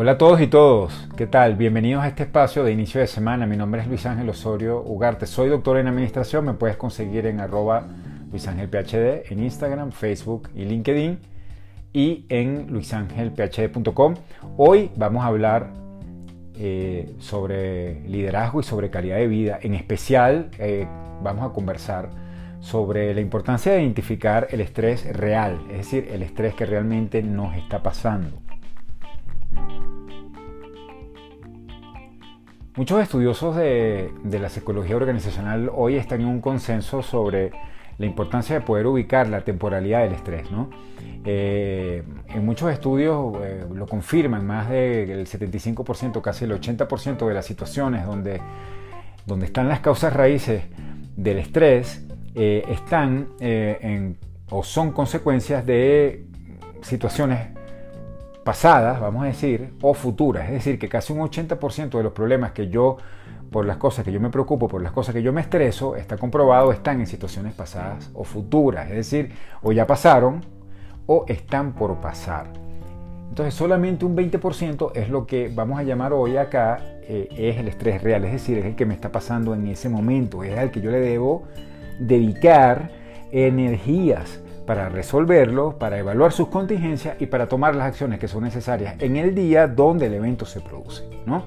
Hola a todos y todos, ¿qué tal? Bienvenidos a este espacio de inicio de semana. Mi nombre es Luis Ángel Osorio Ugarte, soy doctor en administración, me puedes conseguir en arroba Luis Ángel PhD en Instagram, Facebook y LinkedIn y en luisangelphd.com. Hoy vamos a hablar eh, sobre liderazgo y sobre calidad de vida. En especial eh, vamos a conversar sobre la importancia de identificar el estrés real, es decir, el estrés que realmente nos está pasando. Muchos estudiosos de, la psicología organizacional hoy están en un consenso sobre la importancia de poder ubicar la temporalidad del estrés. ¿no? Eh, en muchos estudios eh, lo confirman, más del 75%, casi el 80% de las situaciones donde, donde están las causas raíces del estrés eh, están o son consecuencias de situaciones pasadas, vamos a decir, o futuras. Es decir, que casi un 80% de los problemas que yo, por las cosas que yo me preocupo, por las cosas que yo me estreso, está comprobado, están en situaciones pasadas o futuras. Es decir, o ya pasaron o están por pasar. Entonces solamente un 20% es lo que vamos a llamar hoy acá eh, es el estrés real, es decir, es el que me está pasando en ese momento, es al que yo le debo dedicar energías, para resolverlo, para evaluar sus contingencias y para tomar las acciones que son necesarias en el día donde el evento se produce. ¿no?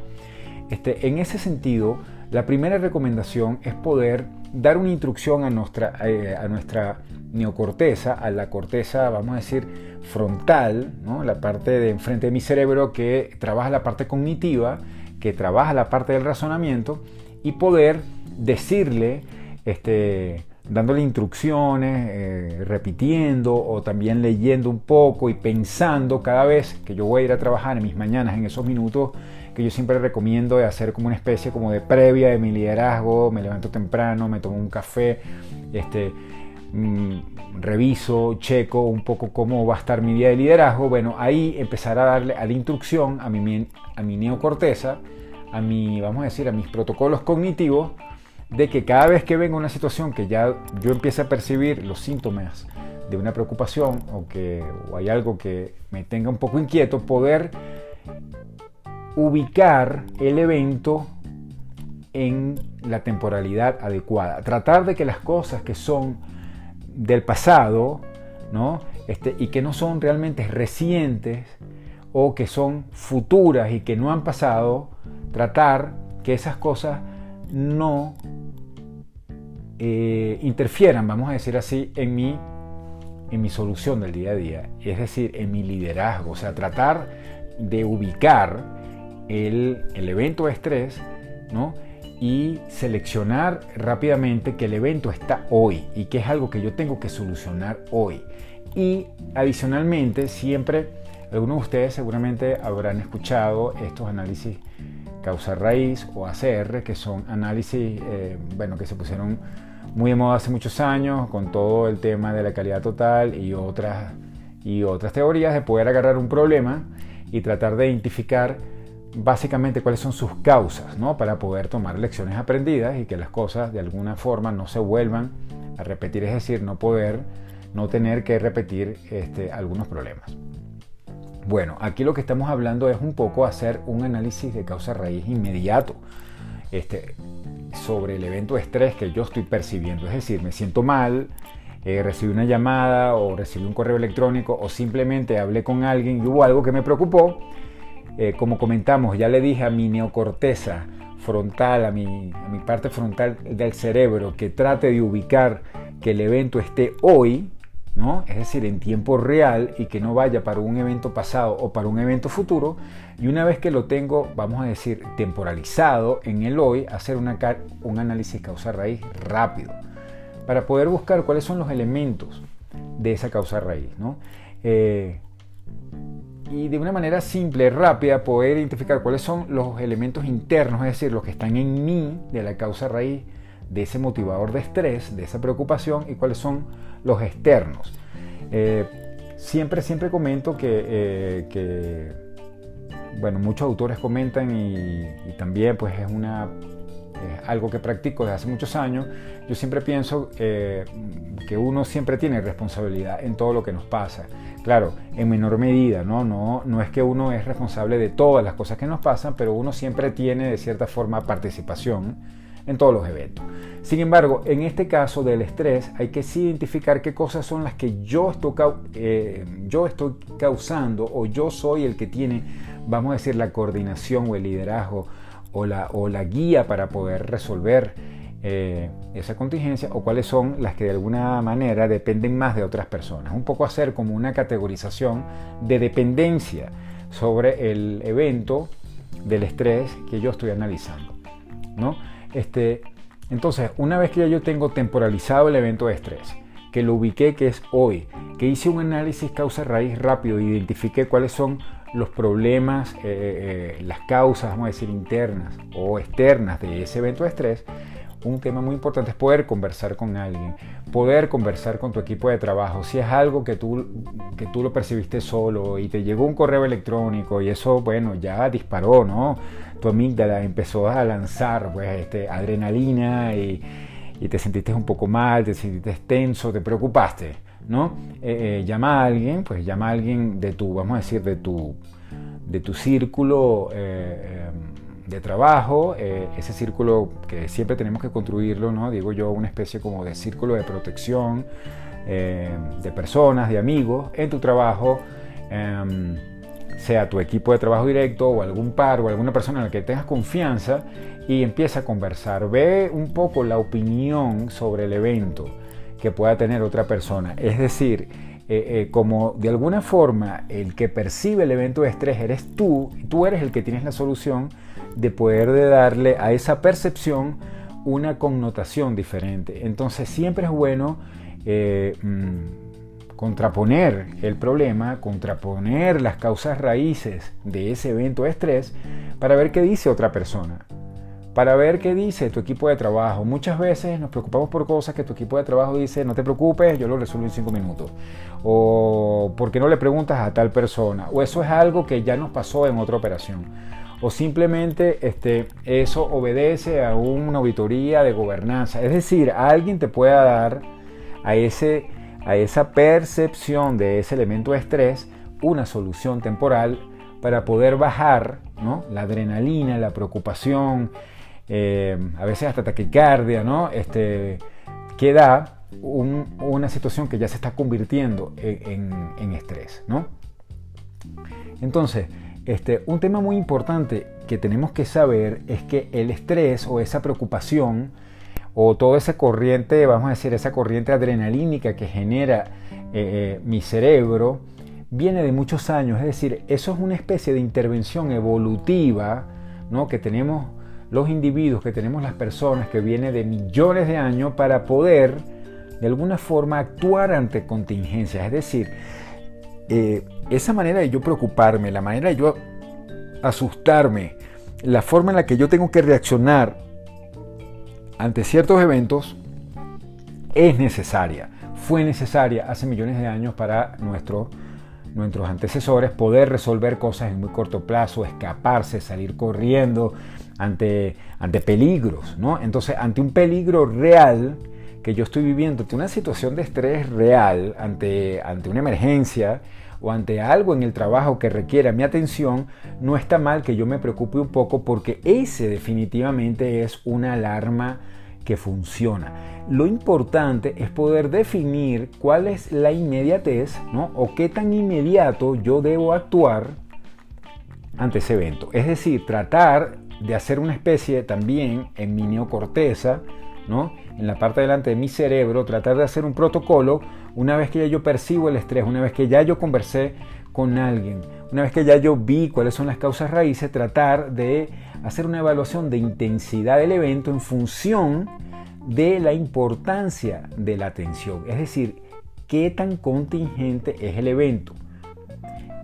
Este, en ese sentido, la primera recomendación es poder dar una instrucción a nuestra, eh, a nuestra neocorteza, a la corteza, vamos a decir, frontal, ¿no? la parte de enfrente de mi cerebro que trabaja la parte cognitiva, que trabaja la parte del razonamiento, y poder decirle, este, dándole instrucciones, eh, repitiendo o también leyendo un poco y pensando cada vez que yo voy a ir a trabajar en mis mañanas, en esos minutos que yo siempre recomiendo de hacer como una especie como de previa de mi liderazgo, me levanto temprano, me tomo un café, este, mm, reviso, checo un poco cómo va a estar mi día de liderazgo, bueno, ahí empezar a darle a la instrucción a mi, a mi neocorteza, a mi, vamos a decir, a mis protocolos cognitivos, de que cada vez que venga una situación que ya yo empiece a percibir los síntomas de una preocupación o que hay algo que me tenga un poco inquieto, poder ubicar el evento en la temporalidad adecuada. Tratar de que las cosas que son del pasado, ¿no? Este, y que no son realmente recientes o que son futuras y que no han pasado, tratar que esas cosas no eh, interfieran, vamos a decir así, en mi, en mi solución del día a día, es decir, en mi liderazgo, o sea, tratar de ubicar el, el evento de estrés, ¿no? y seleccionar rápidamente que el evento está hoy y que es algo que yo tengo que solucionar hoy. Y adicionalmente, siempre, algunos de ustedes seguramente habrán escuchado estos análisis causa raíz o ACR, que son análisis, eh, bueno, que se pusieron muy de moda hace muchos años con todo el tema de la calidad total y otras, y otras teorías de poder agarrar un problema y tratar de identificar básicamente cuáles son sus causas, ¿no? Para poder tomar lecciones aprendidas y que las cosas de alguna forma no se vuelvan a repetir, es decir, no poder, no tener que repetir este, algunos problemas. Bueno, aquí lo que estamos hablando es un poco hacer un análisis de causa raíz inmediato. Este, sobre el evento de estrés que yo estoy percibiendo. Es decir, me siento mal, eh, recibí una llamada o recibí un correo electrónico o simplemente hablé con alguien y hubo algo que me preocupó. Eh, como comentamos, ya le dije a mi neocorteza frontal, a mi, a mi parte frontal del cerebro, que trate de ubicar que el evento esté hoy, es decir, en tiempo real y que no vaya para un evento pasado o para un evento futuro. Y una vez que lo tengo, vamos a decir, temporalizado en el hoy, hacer un análisis causa-raíz rápido para poder buscar cuáles son los elementos de esa causa raíz. Eh, y de una manera simple, rápida, poder identificar cuáles son los elementos internos, es decir, los que están en mí de la causa raíz de ese motivador de estrés, de esa preocupación y cuáles son los externos. Eh, siempre, siempre comento que, eh, bueno, muchos autores comentan y, también pues es una, algo que practico desde hace muchos años, yo siempre pienso eh, que uno siempre tiene responsabilidad en todo lo que nos pasa. Claro, en menor medida, ¿no? No, no es que uno es responsable de todas las cosas que nos pasan, pero uno siempre tiene de cierta forma participación en todos los eventos. Sin embargo, en este caso del estrés hay que identificar qué cosas son las que yo estoy, eh, yo estoy causando o yo soy el que tiene, vamos a decir, la coordinación o el liderazgo o la, o la guía para poder resolver eh, esa contingencia o cuáles son las que de alguna manera dependen más de otras personas. Un poco hacer como una categorización de dependencia sobre el evento del estrés que yo estoy analizando. ¿no? Este, entonces, una vez que ya yo tengo temporalizado el evento de estrés, que lo ubiqué que es hoy, que hice un análisis causa-raíz rápido, identifiqué cuáles son los problemas, eh, eh, eh, las causas, vamos a decir, internas o externas de ese evento de estrés, un tema muy importante es poder conversar con alguien, poder conversar con tu equipo de trabajo. Si es algo que tú, que tú lo percibiste solo y te llegó un correo electrónico y eso, bueno, ya disparó, ¿no? Tu amígdala empezó a lanzar pues, este, adrenalina y, y te sentiste un poco mal, te sentiste tenso, te preocupaste, ¿no? Eh, llama a alguien, pues llama a alguien de tu, vamos a decir, de tu, de tu círculo. Eh, de trabajo, eh, ese círculo que siempre tenemos que construirlo, ¿no? digo yo, una especie como de círculo de protección eh, de personas, de amigos en tu trabajo, em, sea tu equipo de trabajo directo o algún par o alguna persona en la que tengas confianza y empieza a conversar. Ve un poco la opinión sobre el evento que pueda tener otra persona. Es decir, eh, como de alguna forma el que percibe el evento de estrés eres tú, tú eres el que tienes la solución, de poder de darle a esa percepción una connotación diferente. Entonces siempre es bueno eh, mm, contraponer el problema, contraponer las causas raíces de ese evento de estrés para ver qué dice otra persona, para ver qué dice tu equipo de trabajo. Muchas veces nos preocupamos por cosas que tu equipo de trabajo dice, no te preocupes, yo lo resuelvo en cinco minutos. O porque no le preguntas a tal persona. O eso es algo que ya nos pasó en otra operación o simplemente este, eso obedece a una auditoría de gobernanza. Es decir, alguien te pueda dar a, ese, a esa percepción de ese elemento de estrés una solución temporal para poder bajar ¿no? la adrenalina, la preocupación, eh, a veces hasta taquicardia, ¿no? este, que da una situación que ya se está convirtiendo en, en estrés. ¿no? Entonces, este, un tema muy importante que tenemos que saber es que el estrés o esa preocupación o toda esa corriente, vamos a decir, esa corriente adrenalínica que genera eh, eh, mi cerebro, viene de muchos años. Es decir, eso es una especie de intervención evolutiva ¿no? que tenemos los individuos, que tenemos las personas, que viene de millones de años para poder de alguna forma actuar ante contingencias. Es decir, eh, esa manera de yo preocuparme, la manera de yo asustarme, la forma en la que yo tengo que reaccionar ante ciertos eventos es necesaria. Fue necesaria hace millones de años para nuestros antecesores poder resolver cosas en muy corto plazo, escaparse, salir corriendo ante, ante peligros. ¿no? Entonces, ante un peligro real que yo estoy viviendo, ante una situación de estrés real, ante, ante una emergencia, o ante algo en el trabajo que requiera mi atención, no está mal que yo me preocupe un poco porque ese definitivamente es una alarma que funciona. Lo importante es poder definir cuál es la inmediatez, ¿no? O qué tan inmediato yo debo actuar ante ese evento. Es decir, tratar de hacer una especie también en mi neocorteza, ¿no? En la parte delante de mi cerebro, tratar de hacer un protocolo una vez que ya yo percibo el estrés, una vez que ya yo conversé con alguien, una vez que ya yo vi cuáles son las causas raíces, tratar de hacer una evaluación de intensidad del evento en función de la importancia de la atención. Es decir, qué tan contingente es el evento.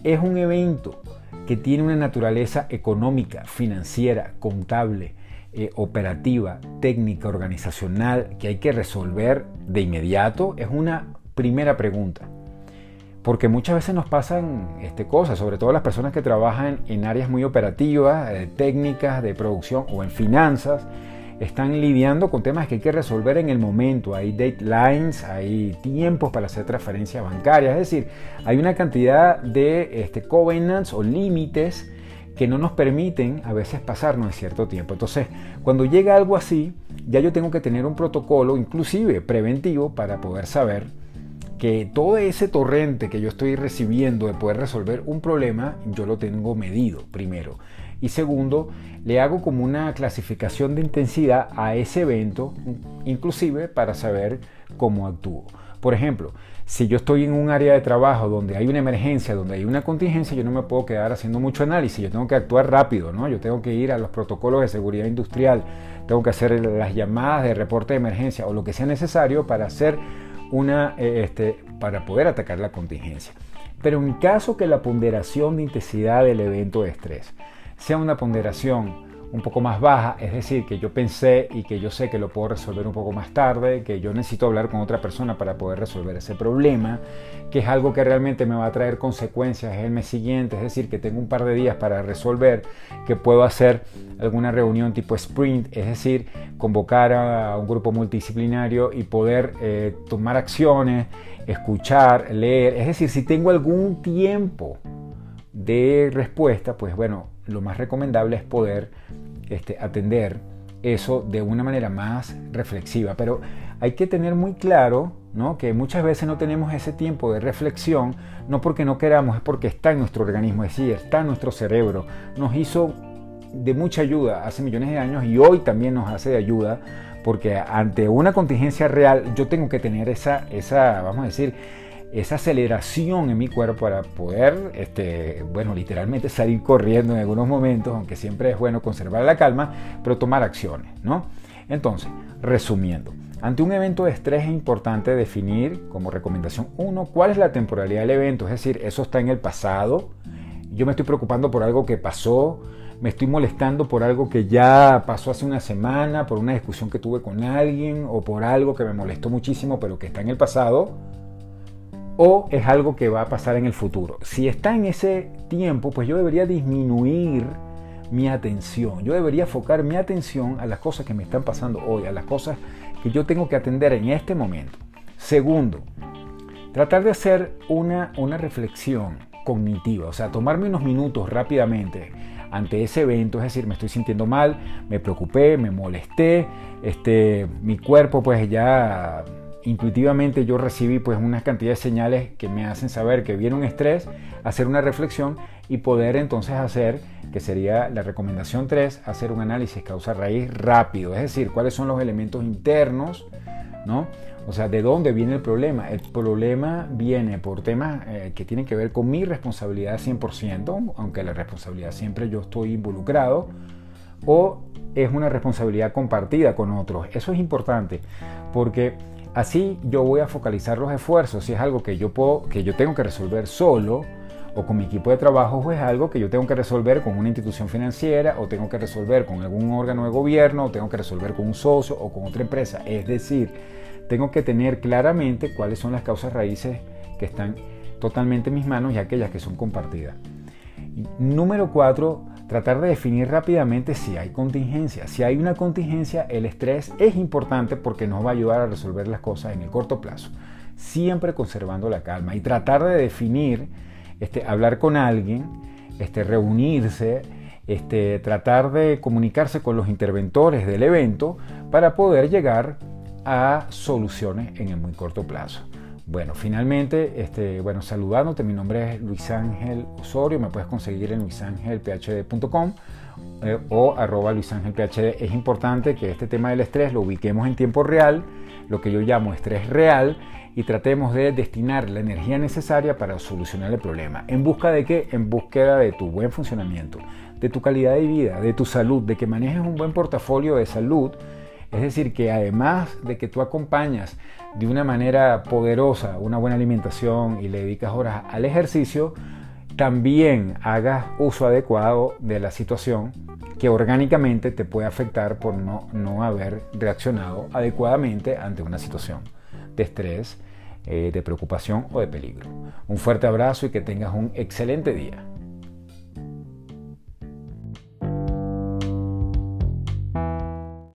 Es un evento que tiene una naturaleza económica, financiera, contable, eh, operativa, técnica, organizacional, que hay que resolver de inmediato, es una primera pregunta. Porque muchas veces nos pasan este, cosas, sobre todo las personas que trabajan en áreas muy operativas, eh, técnicas, de producción o en finanzas, están lidiando con temas que hay que resolver en el momento. Hay deadlines, hay tiempos para hacer transferencias bancarias, es decir, hay una cantidad de este, covenants o límites que no nos permiten a veces pasarnos en cierto tiempo. Entonces, cuando llega algo así, ya yo tengo que tener un protocolo, inclusive preventivo, para poder saber que todo ese torrente que yo estoy recibiendo de poder resolver un problema, yo lo tengo medido primero. Y segundo, le hago como una clasificación de intensidad a ese evento, inclusive para saber cómo actúo. Por ejemplo, si yo estoy en un área de trabajo donde hay una emergencia, donde hay una contingencia, yo no me puedo quedar haciendo mucho análisis, yo tengo que actuar rápido, ¿no? Yo tengo que ir a los protocolos de seguridad industrial, tengo que hacer las llamadas de reporte de emergencia o lo que sea necesario para hacer una, eh, este, para poder atacar la contingencia. Pero en caso que la ponderación de intensidad del evento de estrés sea una ponderación un poco más baja, es decir, que yo pensé y que yo sé que lo puedo resolver un poco más tarde, que yo necesito hablar con otra persona para poder resolver ese problema, que es algo que realmente me va a traer consecuencias el mes siguiente, es decir, que tengo un par de días para resolver, que puedo hacer alguna reunión tipo sprint, es decir, convocar a un grupo multidisciplinario y poder eh, tomar acciones, escuchar, leer, es decir, si tengo algún tiempo de respuesta, pues bueno, lo más recomendable es poder este, atender eso de una manera más reflexiva. Pero hay que tener muy claro ¿no? que muchas veces no tenemos ese tiempo de reflexión, no porque no queramos, es porque está en nuestro organismo, es decir, está en nuestro cerebro. Nos hizo de mucha ayuda hace millones de años y hoy también nos hace de ayuda porque ante una contingencia real yo tengo que tener esa, esa vamos a decir, esa aceleración en mi cuerpo para poder, este, bueno, literalmente salir corriendo en algunos momentos, aunque siempre es bueno conservar la calma, pero tomar acciones, ¿no? Entonces, resumiendo, ante un evento de estrés es importante definir como recomendación uno cuál es la temporalidad del evento, es decir, eso está en el pasado, yo me estoy preocupando por algo que pasó, me estoy molestando por algo que ya pasó hace una semana, por una discusión que tuve con alguien o por algo que me molestó muchísimo pero que está en el pasado, o es algo que va a pasar en el futuro. Si está en ese tiempo, pues yo debería disminuir mi atención. Yo debería enfocar mi atención a las cosas que me están pasando hoy, a las cosas que yo tengo que atender en este momento. Segundo, tratar de hacer una, una reflexión cognitiva, o sea, tomarme unos minutos rápidamente ante ese evento, es decir, me estoy sintiendo mal, me preocupé, me molesté, este, mi cuerpo pues ya intuitivamente yo recibí pues una cantidad de señales que me hacen saber que viene un estrés, hacer una reflexión y poder entonces hacer, que sería la recomendación 3, hacer un análisis causa-raíz rápido, es decir, cuáles son los elementos internos, ¿no? O sea, ¿de dónde viene el problema? El problema viene por temas eh, que tienen que ver con mi responsabilidad 100%, aunque la responsabilidad siempre yo estoy involucrado, o es una responsabilidad compartida con otros. Eso es importante, porque Así yo voy a focalizar los esfuerzos. Si es algo que yo, puedo, que yo tengo que resolver solo o con mi equipo de trabajo, o es algo que yo tengo que resolver con una institución financiera o tengo que resolver con algún órgano de gobierno o tengo que resolver con un socio o con otra empresa. Es decir, tengo que tener claramente cuáles son las causas raíces que están totalmente en mis manos y aquellas que son compartidas. Número cuatro, tratar de definir rápidamente si hay contingencia. Si hay una contingencia, el estrés es importante porque nos va a ayudar a resolver las cosas en el corto plazo, siempre conservando la calma y tratar de definir, este, hablar con alguien, este, reunirse, este, tratar de comunicarse con los interventores del evento para poder llegar a soluciones en el muy corto plazo. Bueno, finalmente, este, bueno, saludándote, mi nombre es Luis Ángel Osorio, me puedes conseguir en luisangelphd.com eh, o arroba luisangelphd. Es importante que este tema del estrés lo ubiquemos en tiempo real, lo que yo llamo estrés real, y tratemos de destinar la energía necesaria para solucionar el problema. ¿En busca de qué? En búsqueda de tu buen funcionamiento, de tu calidad de vida, de tu salud, de que manejes un buen portafolio de salud es decir, que además de que tú acompañas de una manera poderosa una buena alimentación y le dedicas horas al ejercicio, también hagas uso adecuado de la situación que orgánicamente te puede afectar por no, no haber reaccionado adecuadamente ante una situación de estrés, eh, de preocupación o de peligro. Un fuerte abrazo y que tengas un excelente día.